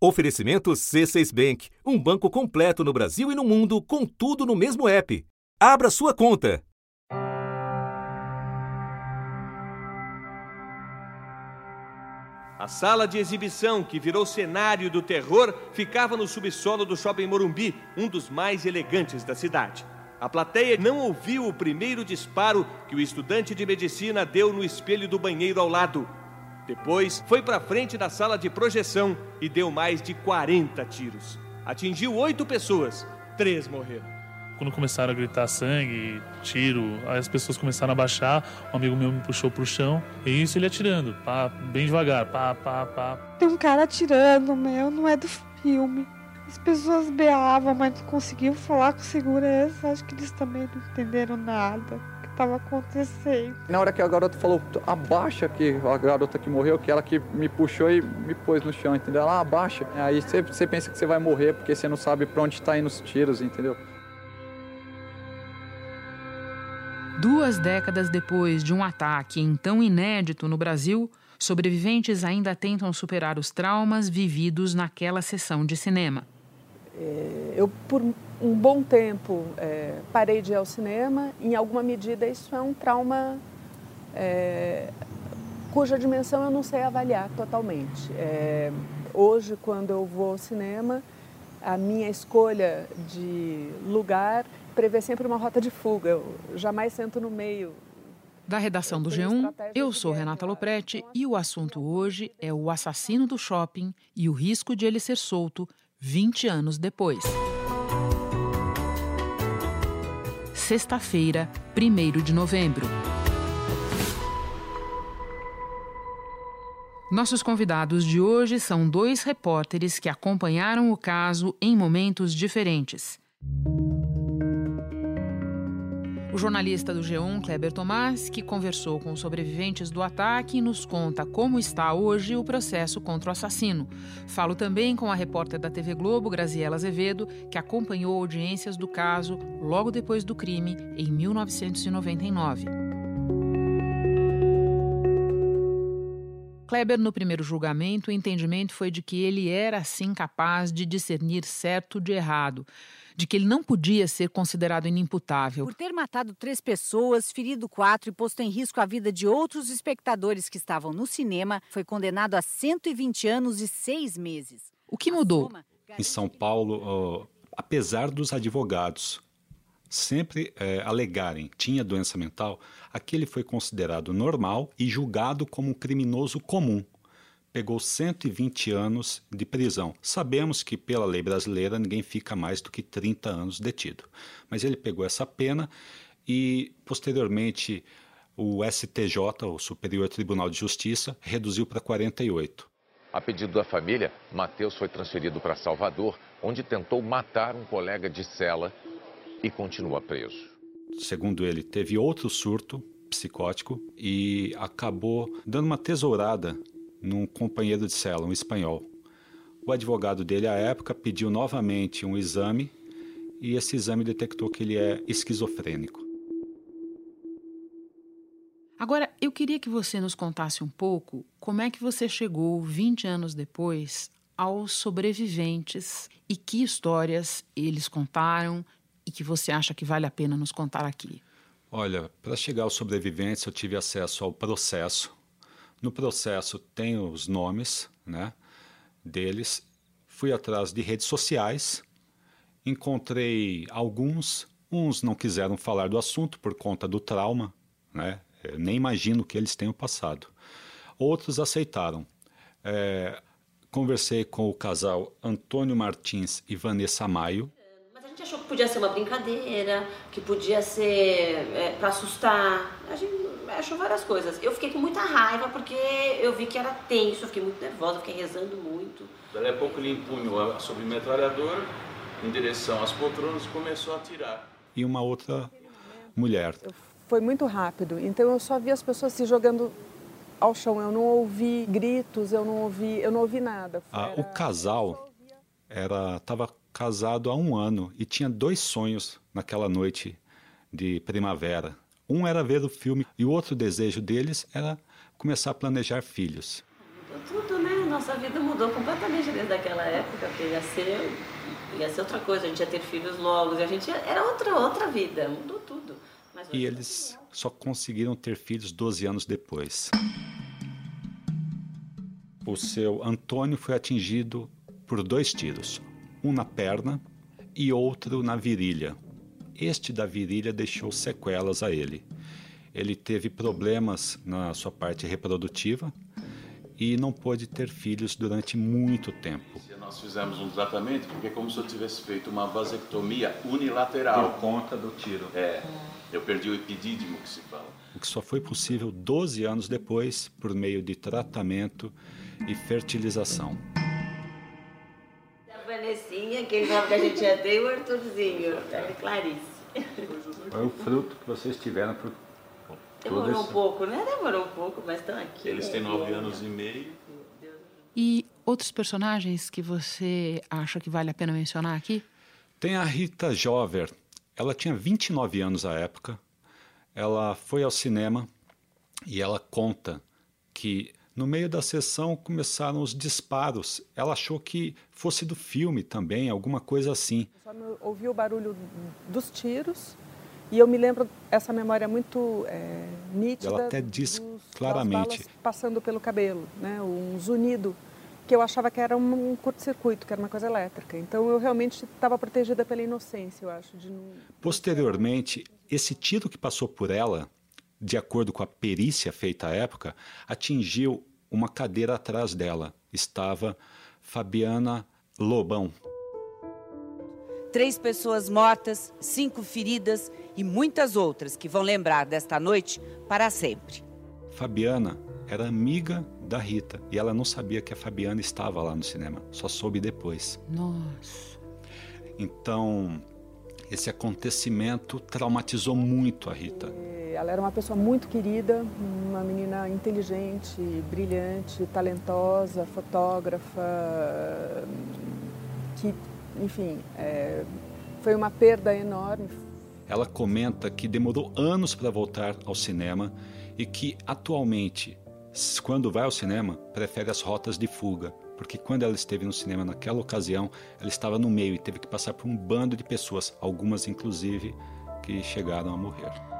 Oferecimento C6 Bank, um banco completo no Brasil e no mundo, com tudo no mesmo app. Abra sua conta. A sala de exibição, que virou cenário do terror, ficava no subsolo do Shopping Morumbi, um dos mais elegantes da cidade. A plateia não ouviu o primeiro disparo que o estudante de medicina deu no espelho do banheiro ao lado. Depois, foi para frente da sala de projeção e deu mais de 40 tiros. Atingiu oito pessoas, três morreram. Quando começaram a gritar sangue, tiro, aí as pessoas começaram a baixar, um amigo meu me puxou pro chão, e isso ele atirando, pá, bem devagar, pá, pá, pá. Tem um cara atirando, meu, não é do filme. As pessoas beavam, mas não conseguiam falar com segurança. Acho que eles também não entenderam nada estava acontecendo. Na hora que a garota falou, abaixa, que a garota que morreu, que ela que me puxou e me pôs no chão, entendeu? Ela abaixa. Aí você, você pensa que você vai morrer porque você não sabe para onde está indo os tiros, entendeu? Duas décadas depois de um ataque então inédito no Brasil, sobreviventes ainda tentam superar os traumas vividos naquela sessão de cinema. É, eu, por um bom tempo, é, parei de ir ao cinema. Em alguma medida, isso é um trauma é, cuja dimensão eu não sei avaliar totalmente. É, hoje, quando eu vou ao cinema, a minha escolha de lugar prevê sempre uma rota de fuga. Eu jamais sento no meio. Da redação do G1, eu sou Renata Loprete e o assunto hoje é o assassino do shopping e o risco de ele ser solto 20 anos depois. Sexta-feira, 1 de novembro. Nossos convidados de hoje são dois repórteres que acompanharam o caso em momentos diferentes. O jornalista do G1, Kleber Tomás, que conversou com sobreviventes do ataque, nos conta como está hoje o processo contra o assassino. Falo também com a repórter da TV Globo, Graziela Azevedo, que acompanhou audiências do caso logo depois do crime, em 1999. Kleber, no primeiro julgamento, o entendimento foi de que ele era, sim, capaz de discernir certo de errado de que ele não podia ser considerado inimputável. Por ter matado três pessoas, ferido quatro e posto em risco a vida de outros espectadores que estavam no cinema, foi condenado a 120 anos e seis meses. O que mudou? Em São Paulo, apesar dos advogados sempre é, alegarem tinha doença mental, aquele foi considerado normal e julgado como um criminoso comum pegou 120 anos de prisão. Sabemos que, pela lei brasileira, ninguém fica mais do que 30 anos detido. Mas ele pegou essa pena e, posteriormente, o STJ, o Superior Tribunal de Justiça, reduziu para 48. A pedido da família, Mateus foi transferido para Salvador, onde tentou matar um colega de cela e continua preso. Segundo ele, teve outro surto psicótico e acabou dando uma tesourada num companheiro de cela, um espanhol. O advogado dele, à época, pediu novamente um exame e esse exame detectou que ele é esquizofrênico. Agora, eu queria que você nos contasse um pouco como é que você chegou, 20 anos depois, aos sobreviventes e que histórias eles contaram e que você acha que vale a pena nos contar aqui. Olha, para chegar aos sobreviventes, eu tive acesso ao processo no processo tem os nomes né, deles. Fui atrás de redes sociais, encontrei alguns, uns não quiseram falar do assunto por conta do trauma, né? Eu nem imagino que eles tenham passado. Outros aceitaram. É, conversei com o casal Antônio Martins e Vanessa Maio. Mas a gente achou que podia ser uma brincadeira, que podia ser é, para assustar. A gente achou várias coisas. Eu fiquei com muita raiva porque eu vi que era tenso, eu fiquei muito nervosa, fiquei rezando muito. Daí a pouco ele empunhou a submetralhadora em direção às poltronas e começou a atirar. E uma outra mulher. Foi muito rápido, então eu só vi as pessoas se jogando ao chão. Eu não ouvi gritos, eu não ouvi, eu não ouvi nada. Ah, o casal era estava casado há um ano e tinha dois sonhos naquela noite de primavera. Um era ver o filme e o outro desejo deles era começar a planejar filhos. Tudo, né? Nossa vida mudou completamente desde aquela época, porque ia ser, ia ser outra coisa, a gente ia ter filhos logo, a gente ia, era outra, outra vida, mudou tudo. e eles só conseguiram ter filhos 12 anos depois. O seu Antônio foi atingido por dois tiros, um na perna e outro na virilha. Este da virilha deixou sequelas a ele. Ele teve problemas na sua parte reprodutiva e não pôde ter filhos durante muito tempo. Nós fizemos um tratamento porque é como se eu tivesse feito uma vasectomia unilateral. Por conta do tiro. É, eu perdi o epidídimo que se fala. O que só foi possível 12 anos depois por meio de tratamento e fertilização. A Vanessinha, aquele nome que a gente já deu, o Arthurzinho, a Clarice. Foi o fruto que vocês tiveram por Demorou um pouco, né? Demorou um pouco, mas estão aqui. Eles né? têm nove anos e meio. E outros personagens que você acha que vale a pena mencionar aqui? Tem a Rita Jover. Ela tinha 29 anos à época. Ela foi ao cinema e ela conta que no meio da sessão começaram os disparos. Ela achou que fosse do filme também, alguma coisa assim. Eu só ouvi o barulho dos tiros e eu me lembro essa memória muito é, nítida. Ela até diz dos, claramente. passando pelo cabelo, né? Um zunido que eu achava que era um curto-circuito, que era uma coisa elétrica. Então eu realmente estava protegida pela inocência, eu acho. De não... Posteriormente, esse tiro que passou por ela, de acordo com a perícia feita à época, atingiu uma cadeira atrás dela. Estava Fabiana Lobão. Três pessoas mortas, cinco feridas e muitas outras que vão lembrar desta noite para sempre. Fabiana era amiga da Rita e ela não sabia que a Fabiana estava lá no cinema, só soube depois. Nossa. Então, esse acontecimento traumatizou muito a Rita. Ela era uma pessoa muito querida, uma menina inteligente, brilhante, talentosa, fotógrafa, que, enfim, é, foi uma perda enorme. Ela comenta que demorou anos para voltar ao cinema e que atualmente, quando vai ao cinema, prefere as rotas de fuga, porque quando ela esteve no cinema naquela ocasião, ela estava no meio e teve que passar por um bando de pessoas, algumas inclusive que chegaram a morrer.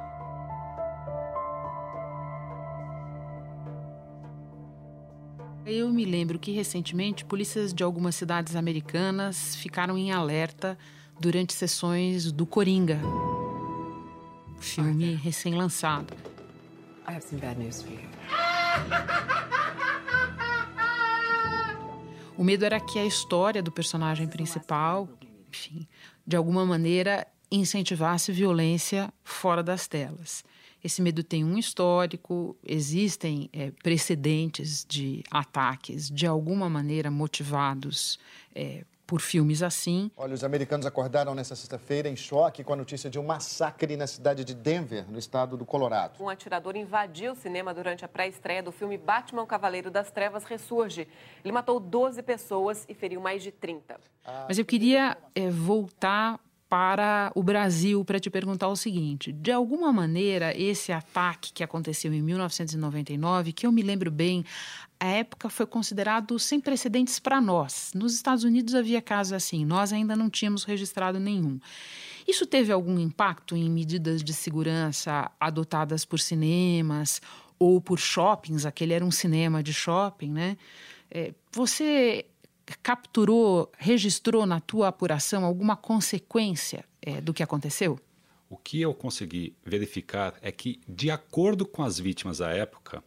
Eu me lembro que recentemente polícias de algumas cidades americanas ficaram em alerta durante sessões do Coringa, filme recém-lançado. I have some bad news for you. O medo era que a história do personagem principal, enfim, de alguma maneira incentivasse violência fora das telas. Esse medo tem um histórico, existem é, precedentes de ataques de alguma maneira motivados é, por filmes assim. Olha, os americanos acordaram nesta sexta-feira em choque com a notícia de um massacre na cidade de Denver, no estado do Colorado. Um atirador invadiu o cinema durante a pré-estreia do filme Batman Cavaleiro das Trevas Ressurge. Ele matou 12 pessoas e feriu mais de 30. Mas eu queria é, voltar para o Brasil para te perguntar o seguinte: de alguma maneira, esse ataque que aconteceu em 1999, que eu me lembro bem, a época foi considerado sem precedentes para nós. Nos Estados Unidos havia casos assim, nós ainda não tínhamos registrado nenhum. Isso teve algum impacto em medidas de segurança adotadas por cinemas ou por shoppings? Aquele era um cinema de shopping, né? É, você capturou, registrou na tua apuração alguma consequência é, do que aconteceu? O que eu consegui verificar é que, de acordo com as vítimas à época,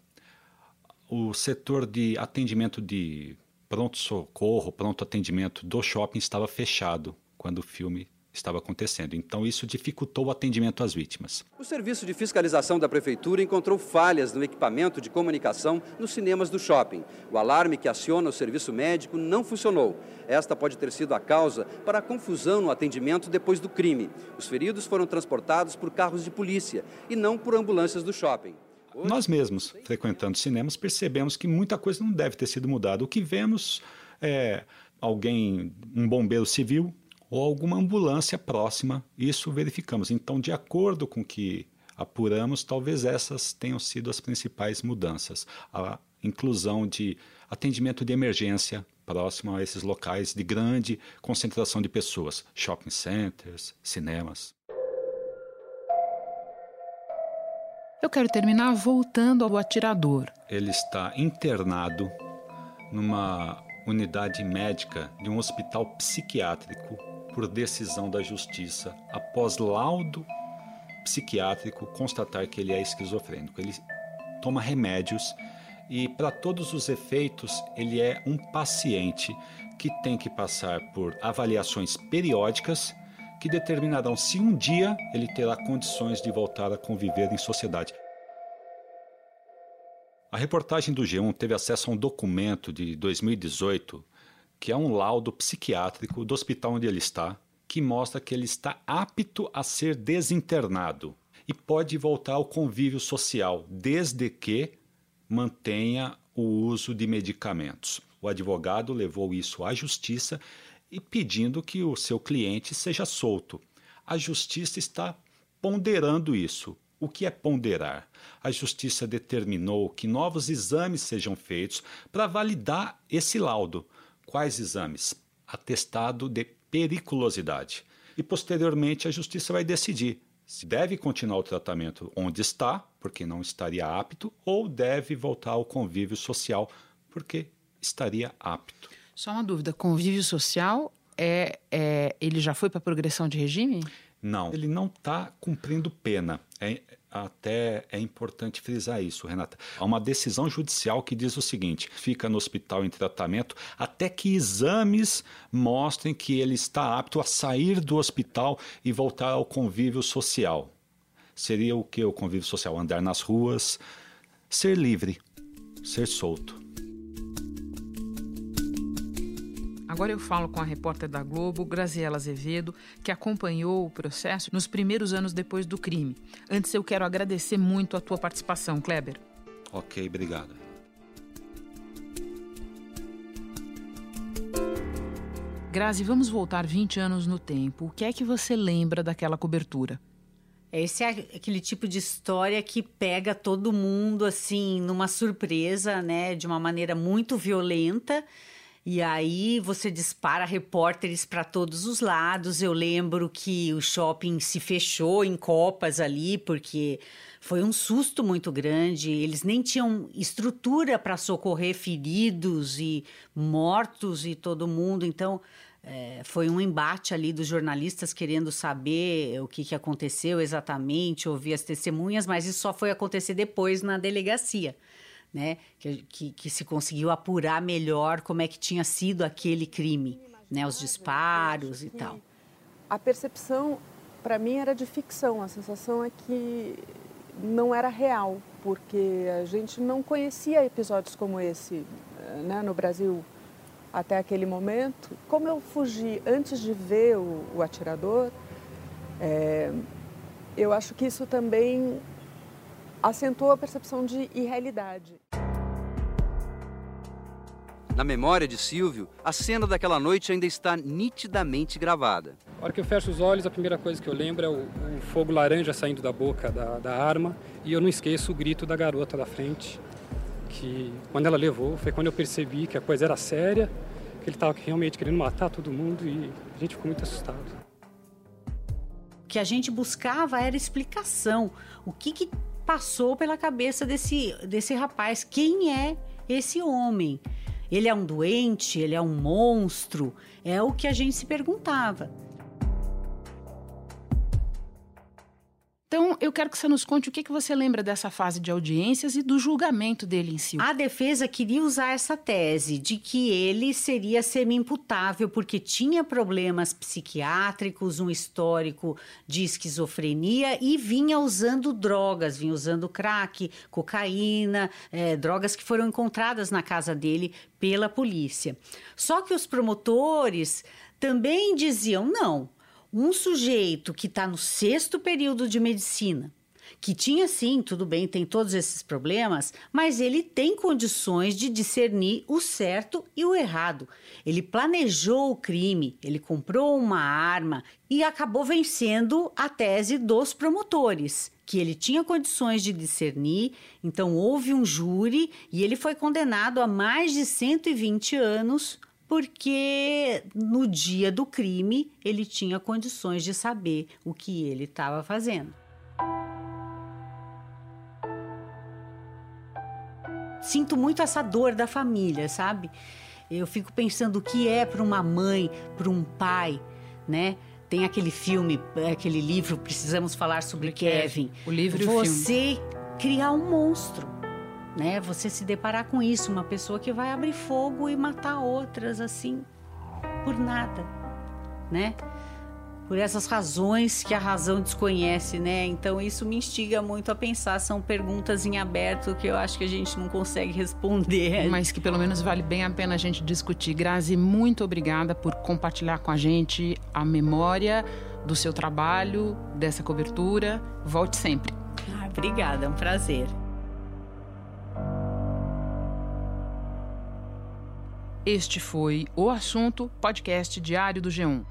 o setor de atendimento de pronto-socorro, pronto atendimento do shopping estava fechado quando o filme estava acontecendo. Então, isso dificultou o atendimento às vítimas. O Serviço de Fiscalização da Prefeitura encontrou falhas no equipamento de comunicação nos cinemas do shopping. O alarme que aciona o serviço médico não funcionou. Esta pode ter sido a causa para a confusão no atendimento depois do crime. Os feridos foram transportados por carros de polícia e não por ambulâncias do shopping. Nós mesmos, frequentando cinemas, percebemos que muita coisa não deve ter sido mudada. O que vemos é alguém, um bombeiro civil, ou alguma ambulância próxima. Isso verificamos. Então, de acordo com o que apuramos, talvez essas tenham sido as principais mudanças. A inclusão de atendimento de emergência próximo a esses locais de grande concentração de pessoas, shopping centers, cinemas. Eu quero terminar voltando ao atirador. Ele está internado numa unidade médica de um hospital psiquiátrico por decisão da justiça após laudo psiquiátrico constatar que ele é esquizofrênico. Ele toma remédios e, para todos os efeitos, ele é um paciente que tem que passar por avaliações periódicas que determinarão se um dia ele terá condições de voltar a conviver em sociedade. A reportagem do G1 teve acesso a um documento de 2018, que é um laudo psiquiátrico do hospital onde ele está, que mostra que ele está apto a ser desinternado e pode voltar ao convívio social, desde que mantenha o uso de medicamentos. O advogado levou isso à justiça e pedindo que o seu cliente seja solto. A justiça está ponderando isso. O que é ponderar? A justiça determinou que novos exames sejam feitos para validar esse laudo. Quais exames? Atestado de periculosidade. E posteriormente a justiça vai decidir se deve continuar o tratamento onde está, porque não estaria apto, ou deve voltar ao convívio social, porque estaria apto. Só uma dúvida: convívio social é, é ele já foi para progressão de regime? Não, ele não está cumprindo pena. É, até é importante frisar isso, Renata. Há uma decisão judicial que diz o seguinte: fica no hospital em tratamento até que exames mostrem que ele está apto a sair do hospital e voltar ao convívio social. Seria o que o convívio social? Andar nas ruas, ser livre, ser solto. Agora eu falo com a repórter da Globo, Graziela Azevedo, que acompanhou o processo nos primeiros anos depois do crime. Antes eu quero agradecer muito a tua participação, Kleber. Ok, obrigado. Grazi, vamos voltar 20 anos no tempo. O que é que você lembra daquela cobertura? Esse é aquele tipo de história que pega todo mundo assim numa surpresa, né, de uma maneira muito violenta e aí você dispara repórteres para todos os lados. Eu lembro que o shopping se fechou em copas ali, porque foi um susto muito grande. Eles nem tinham estrutura para socorrer feridos e mortos e todo mundo. Então. É, foi um embate ali dos jornalistas querendo saber o que, que aconteceu exatamente, ouvir as testemunhas, mas isso só foi acontecer depois na delegacia né? Que, que, que, se conseguiu apurar melhor como é que tinha sido aquele crime, né? Os disparos e tal. A percepção, para mim, era de ficção. A sensação é que não era real, porque a gente não conhecia episódios como esse eh, né, no Brasil até aquele momento. Como eu fugi antes de ver o, o atirador, é, eu acho que isso também acentuou a percepção de irrealidade. Na memória de Silvio, a cena daquela noite ainda está nitidamente gravada. A hora que eu fecho os olhos, a primeira coisa que eu lembro é o, o fogo laranja saindo da boca da, da, arma e eu não esqueço o grito da garota da frente, que quando ela levou foi quando eu percebi que a coisa era séria, que ele estava realmente querendo matar todo mundo e a gente ficou muito assustado. O que a gente buscava era explicação. O que, que passou pela cabeça desse, desse rapaz? Quem é esse homem? Ele é um doente? Ele é um monstro? É o que a gente se perguntava. Então, eu quero que você nos conte o que, que você lembra dessa fase de audiências e do julgamento dele em si. A defesa queria usar essa tese de que ele seria semi-imputável porque tinha problemas psiquiátricos, um histórico de esquizofrenia e vinha usando drogas, vinha usando crack, cocaína, é, drogas que foram encontradas na casa dele pela polícia. Só que os promotores também diziam: não um sujeito que está no sexto período de medicina, que tinha sim, tudo bem, tem todos esses problemas, mas ele tem condições de discernir o certo e o errado. Ele planejou o crime, ele comprou uma arma e acabou vencendo a tese dos promotores, que ele tinha condições de discernir, então houve um júri e ele foi condenado a mais de 120 anos porque no dia do crime ele tinha condições de saber o que ele estava fazendo. Sinto muito essa dor da família, sabe? Eu fico pensando o que é para uma mãe, para um pai, né? Tem aquele filme, aquele livro, precisamos falar sobre Kevin. O livro e Você o filme. criar um monstro, né? Você se deparar com isso, uma pessoa que vai abrir fogo e matar outras assim por nada, né? Por essas razões que a razão desconhece, né? Então isso me instiga muito a pensar. São perguntas em aberto que eu acho que a gente não consegue responder. Mas que pelo menos vale bem a pena a gente discutir. Grazi, muito obrigada por compartilhar com a gente a memória do seu trabalho, dessa cobertura. Volte sempre. Ah, obrigada, é um prazer. Este foi o assunto podcast diário do G1.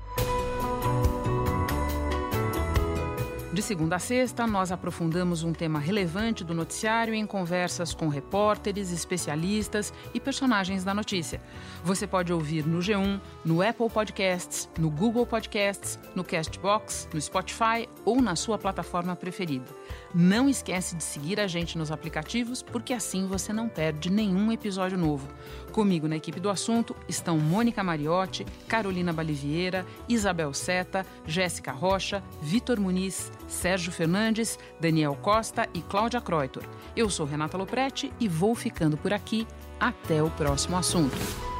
De segunda a sexta, nós aprofundamos um tema relevante do noticiário em conversas com repórteres, especialistas e personagens da notícia. Você pode ouvir no G1, no Apple Podcasts, no Google Podcasts, no Castbox, no Spotify ou na sua plataforma preferida. Não esquece de seguir a gente nos aplicativos, porque assim você não perde nenhum episódio novo. Comigo na equipe do assunto estão Mônica Mariotti, Carolina Balivieira, Isabel Seta, Jéssica Rocha, Vitor Muniz, Sérgio Fernandes, Daniel Costa e Cláudia Kreutor. Eu sou Renata Loprete e vou ficando por aqui. Até o próximo assunto.